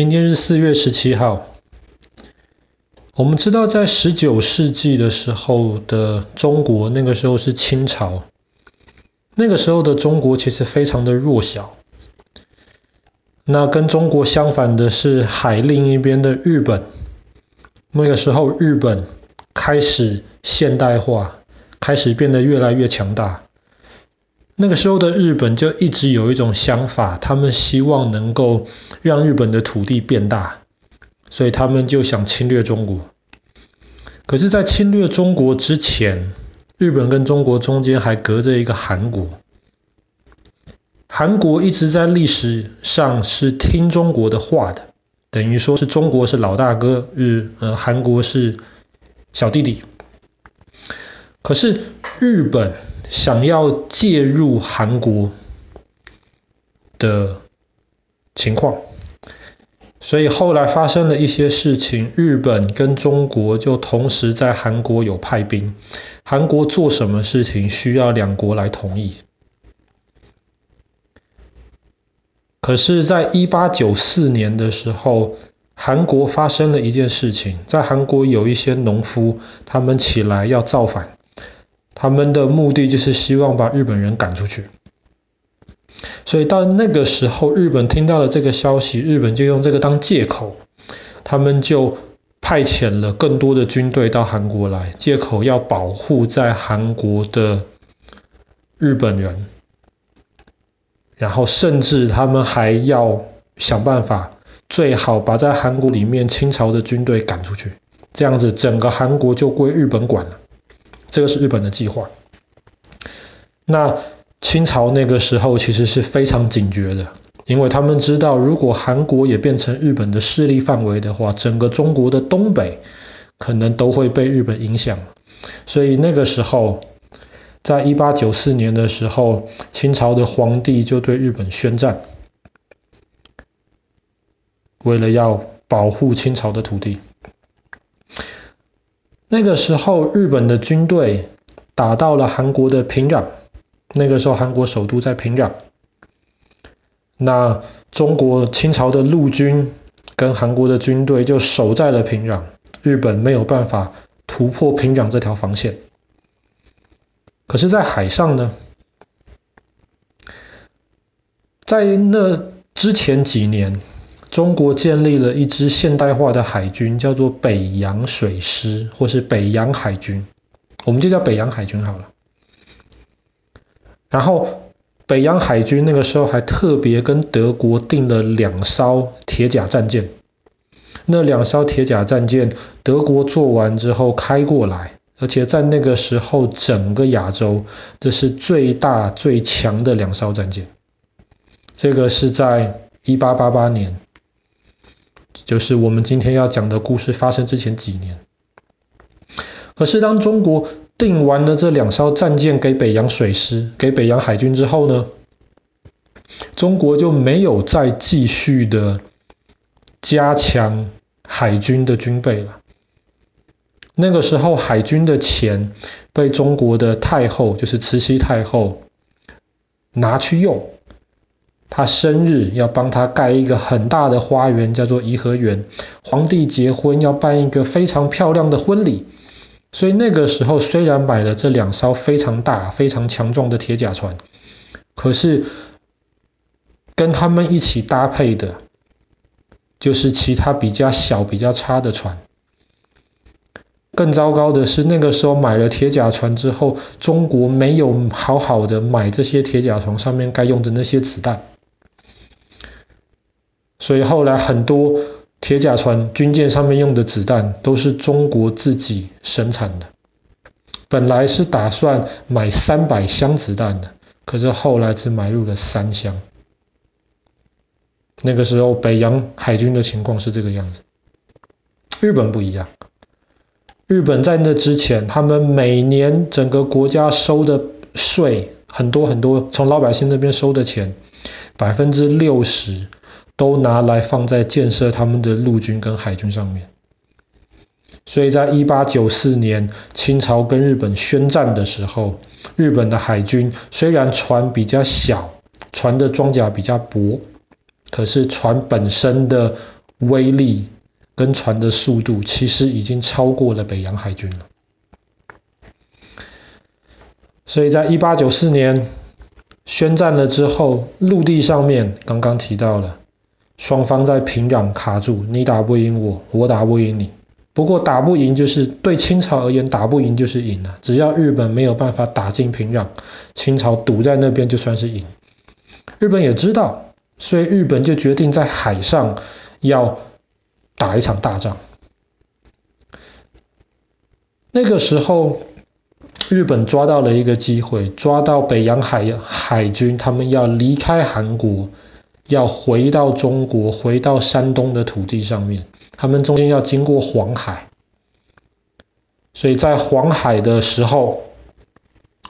今天是四月十七号。我们知道，在十九世纪的时候的中国，那个时候是清朝。那个时候的中国其实非常的弱小。那跟中国相反的是海另一边的日本。那个时候，日本开始现代化，开始变得越来越强大。那个时候的日本就一直有一种想法，他们希望能够让日本的土地变大。所以他们就想侵略中国。可是，在侵略中国之前，日本跟中国中间还隔着一个韩国。韩国一直在历史上是听中国的话的，等于说是中国是老大哥，日呃韩国是小弟弟。可是日本想要介入韩国的情况。所以后来发生了一些事情，日本跟中国就同时在韩国有派兵，韩国做什么事情需要两国来同意。可是，在一八九四年的时候，韩国发生了一件事情，在韩国有一些农夫，他们起来要造反，他们的目的就是希望把日本人赶出去。所以到那个时候，日本听到了这个消息，日本就用这个当借口，他们就派遣了更多的军队到韩国来，借口要保护在韩国的日本人，然后甚至他们还要想办法，最好把在韩国里面清朝的军队赶出去，这样子整个韩国就归日本管了。这个是日本的计划。那。清朝那个时候其实是非常警觉的，因为他们知道，如果韩国也变成日本的势力范围的话，整个中国的东北可能都会被日本影响。所以那个时候，在一八九四年的时候，清朝的皇帝就对日本宣战，为了要保护清朝的土地。那个时候，日本的军队打到了韩国的平壤。那个时候，韩国首都在平壤。那中国清朝的陆军跟韩国的军队就守在了平壤，日本没有办法突破平壤这条防线。可是，在海上呢，在那之前几年，中国建立了一支现代化的海军，叫做北洋水师，或是北洋海军，我们就叫北洋海军好了。然后，北洋海军那个时候还特别跟德国订了两艘铁甲战舰。那两艘铁甲战舰，德国做完之后开过来，而且在那个时候，整个亚洲这是最大最强的两艘战舰。这个是在一八八八年，就是我们今天要讲的故事发生之前几年。可是当中国订完了这两艘战舰给北洋水师、给北洋海军之后呢，中国就没有再继续的加强海军的军备了。那个时候，海军的钱被中国的太后，就是慈禧太后拿去用。他生日要帮他盖一个很大的花园，叫做颐和园。皇帝结婚要办一个非常漂亮的婚礼。所以那个时候，虽然买了这两艘非常大、非常强壮的铁甲船，可是跟他们一起搭配的，就是其他比较小、比较差的船。更糟糕的是，那个时候买了铁甲船之后，中国没有好好的买这些铁甲船上面该用的那些子弹，所以后来很多。铁甲船军舰上面用的子弹都是中国自己生产的，本来是打算买三百箱子弹的，可是后来只买入了三箱。那个时候北洋海军的情况是这个样子，日本不一样，日本在那之前，他们每年整个国家收的税很多很多，从老百姓那边收的钱，百分之六十。都拿来放在建设他们的陆军跟海军上面，所以在一八九四年清朝跟日本宣战的时候，日本的海军虽然船比较小，船的装甲比较薄，可是船本身的威力跟船的速度，其实已经超过了北洋海军了。所以在一八九四年宣战了之后，陆地上面刚刚提到了，双方在平壤卡住，你打不赢我，我打不赢你。不过打不赢就是对清朝而言，打不赢就是赢了。只要日本没有办法打进平壤，清朝堵在那边就算是赢。日本也知道，所以日本就决定在海上要打一场大仗。那个时候。日本抓到了一个机会，抓到北洋海海军，他们要离开韩国，要回到中国，回到山东的土地上面。他们中间要经过黄海，所以在黄海的时候，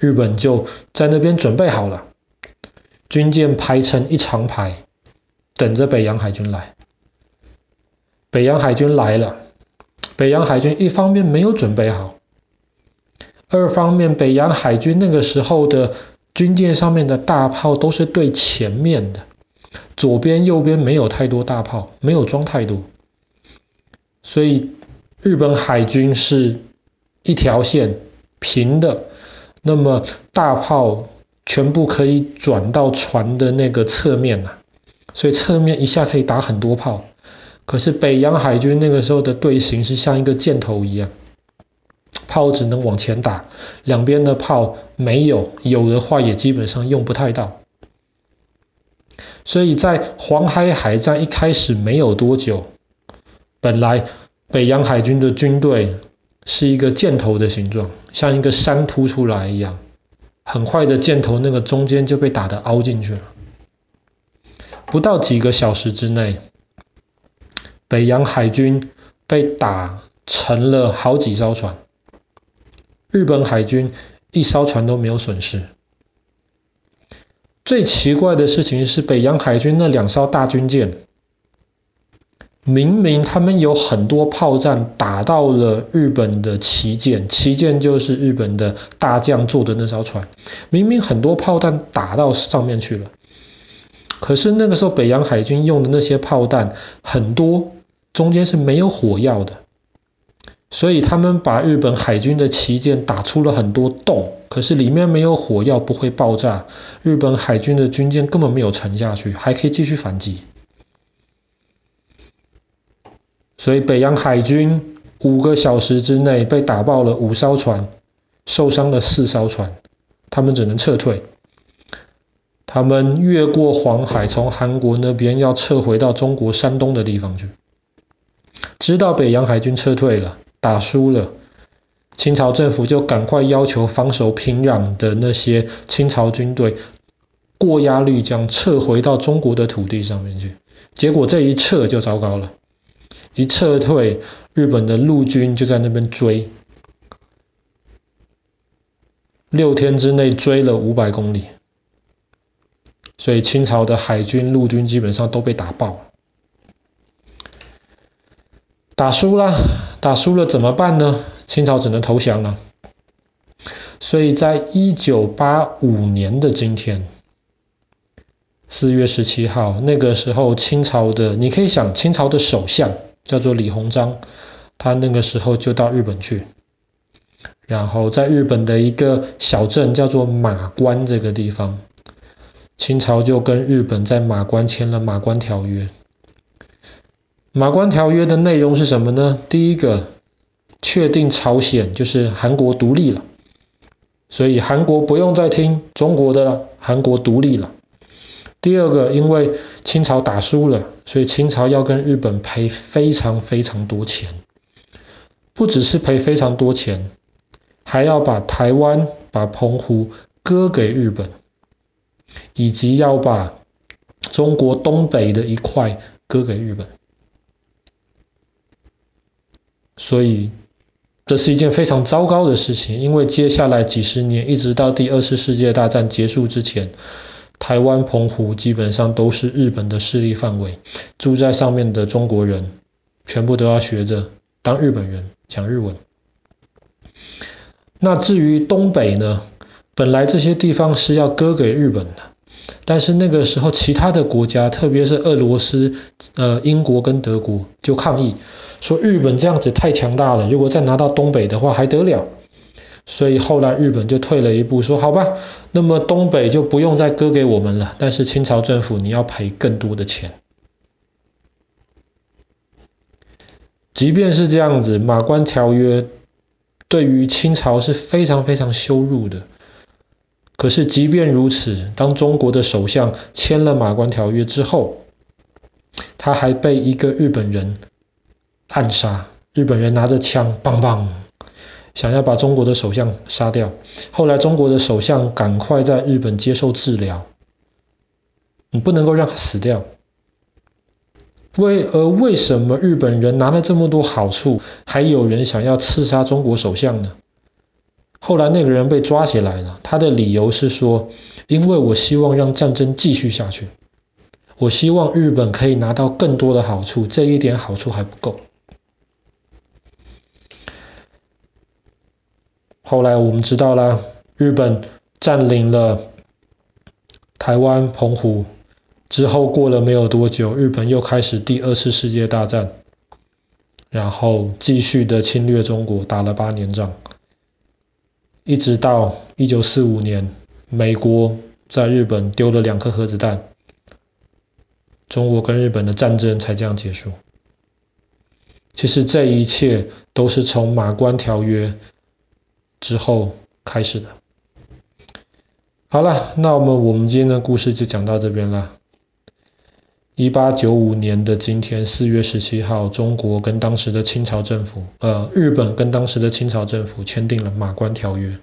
日本就在那边准备好了，军舰排成一长排，等着北洋海军来。北洋海军来了，北洋海军一方面没有准备好。二方面，北洋海军那个时候的军舰上面的大炮都是对前面的，左边右边没有太多大炮，没有装太多，所以日本海军是一条线平的，那么大炮全部可以转到船的那个侧面啊，所以侧面一下可以打很多炮。可是北洋海军那个时候的队形是像一个箭头一样。炮只能往前打，两边的炮没有，有的话也基本上用不太到。所以在黄海海战一开始没有多久，本来北洋海军的军队是一个箭头的形状，像一个山凸出来一样，很快的箭头那个中间就被打得凹进去了。不到几个小时之内，北洋海军被打沉了好几艘船。日本海军一艘船都没有损失。最奇怪的事情是，北洋海军那两艘大军舰，明明他们有很多炮弹打到了日本的旗舰，旗舰就是日本的大将坐的那艘船，明明很多炮弹打到上面去了，可是那个时候北洋海军用的那些炮弹很多，中间是没有火药的。所以他们把日本海军的旗舰打出了很多洞，可是里面没有火药，不会爆炸。日本海军的军舰根本没有沉下去，还可以继续反击。所以北洋海军五个小时之内被打爆了五艘船，受伤了四艘船，他们只能撤退。他们越过黄海，从韩国那边要撤回到中国山东的地方去。知道北洋海军撤退了。打输了，清朝政府就赶快要求防守平壤的那些清朝军队过鸭绿江，撤回到中国的土地上面去。结果这一撤就糟糕了，一撤退，日本的陆军就在那边追，六天之内追了五百公里，所以清朝的海军、陆军基本上都被打爆。打输了，打输了怎么办呢？清朝只能投降了。所以在一九八五年的今天，四月十七号，那个时候清朝的，你可以想，清朝的首相叫做李鸿章，他那个时候就到日本去，然后在日本的一个小镇叫做马关这个地方，清朝就跟日本在马关签了马关条约。马关条约的内容是什么呢？第一个，确定朝鲜就是韩国独立了，所以韩国不用再听中国的了，韩国独立了。第二个，因为清朝打输了，所以清朝要跟日本赔非常非常多钱，不只是赔非常多钱，还要把台湾、把澎湖割给日本，以及要把中国东北的一块割给日本。所以这是一件非常糟糕的事情，因为接下来几十年，一直到第二次世界大战结束之前，台湾、澎湖基本上都是日本的势力范围，住在上面的中国人全部都要学着当日本人，讲日文。那至于东北呢？本来这些地方是要割给日本的，但是那个时候其他的国家，特别是俄罗斯、呃英国跟德国就抗议，说日本这样子太强大了，如果再拿到东北的话还得了？所以后来日本就退了一步，说好吧，那么东北就不用再割给我们了，但是清朝政府你要赔更多的钱。即便是这样子，马关条约对于清朝是非常非常羞辱的。可是即便如此，当中国的首相签了马关条约之后，他还被一个日本人暗杀。日本人拿着枪，棒棒，想要把中国的首相杀掉。后来中国的首相赶快在日本接受治疗，你不能够让他死掉。为而为什么日本人拿了这么多好处，还有人想要刺杀中国首相呢？后来那个人被抓起来了，他的理由是说，因为我希望让战争继续下去，我希望日本可以拿到更多的好处，这一点好处还不够。后来我们知道了，日本占领了台湾、澎湖。之后过了没有多久，日本又开始第二次世界大战，然后继续的侵略中国，打了八年仗，一直到一九四五年，美国在日本丢了两颗核子弹，中国跟日本的战争才这样结束。其实这一切都是从马关条约之后开始的。好了，那我们我们今天的故事就讲到这边了。一八九五年的今天，四月十七号，中国跟当时的清朝政府，呃，日本跟当时的清朝政府签订了马关条约。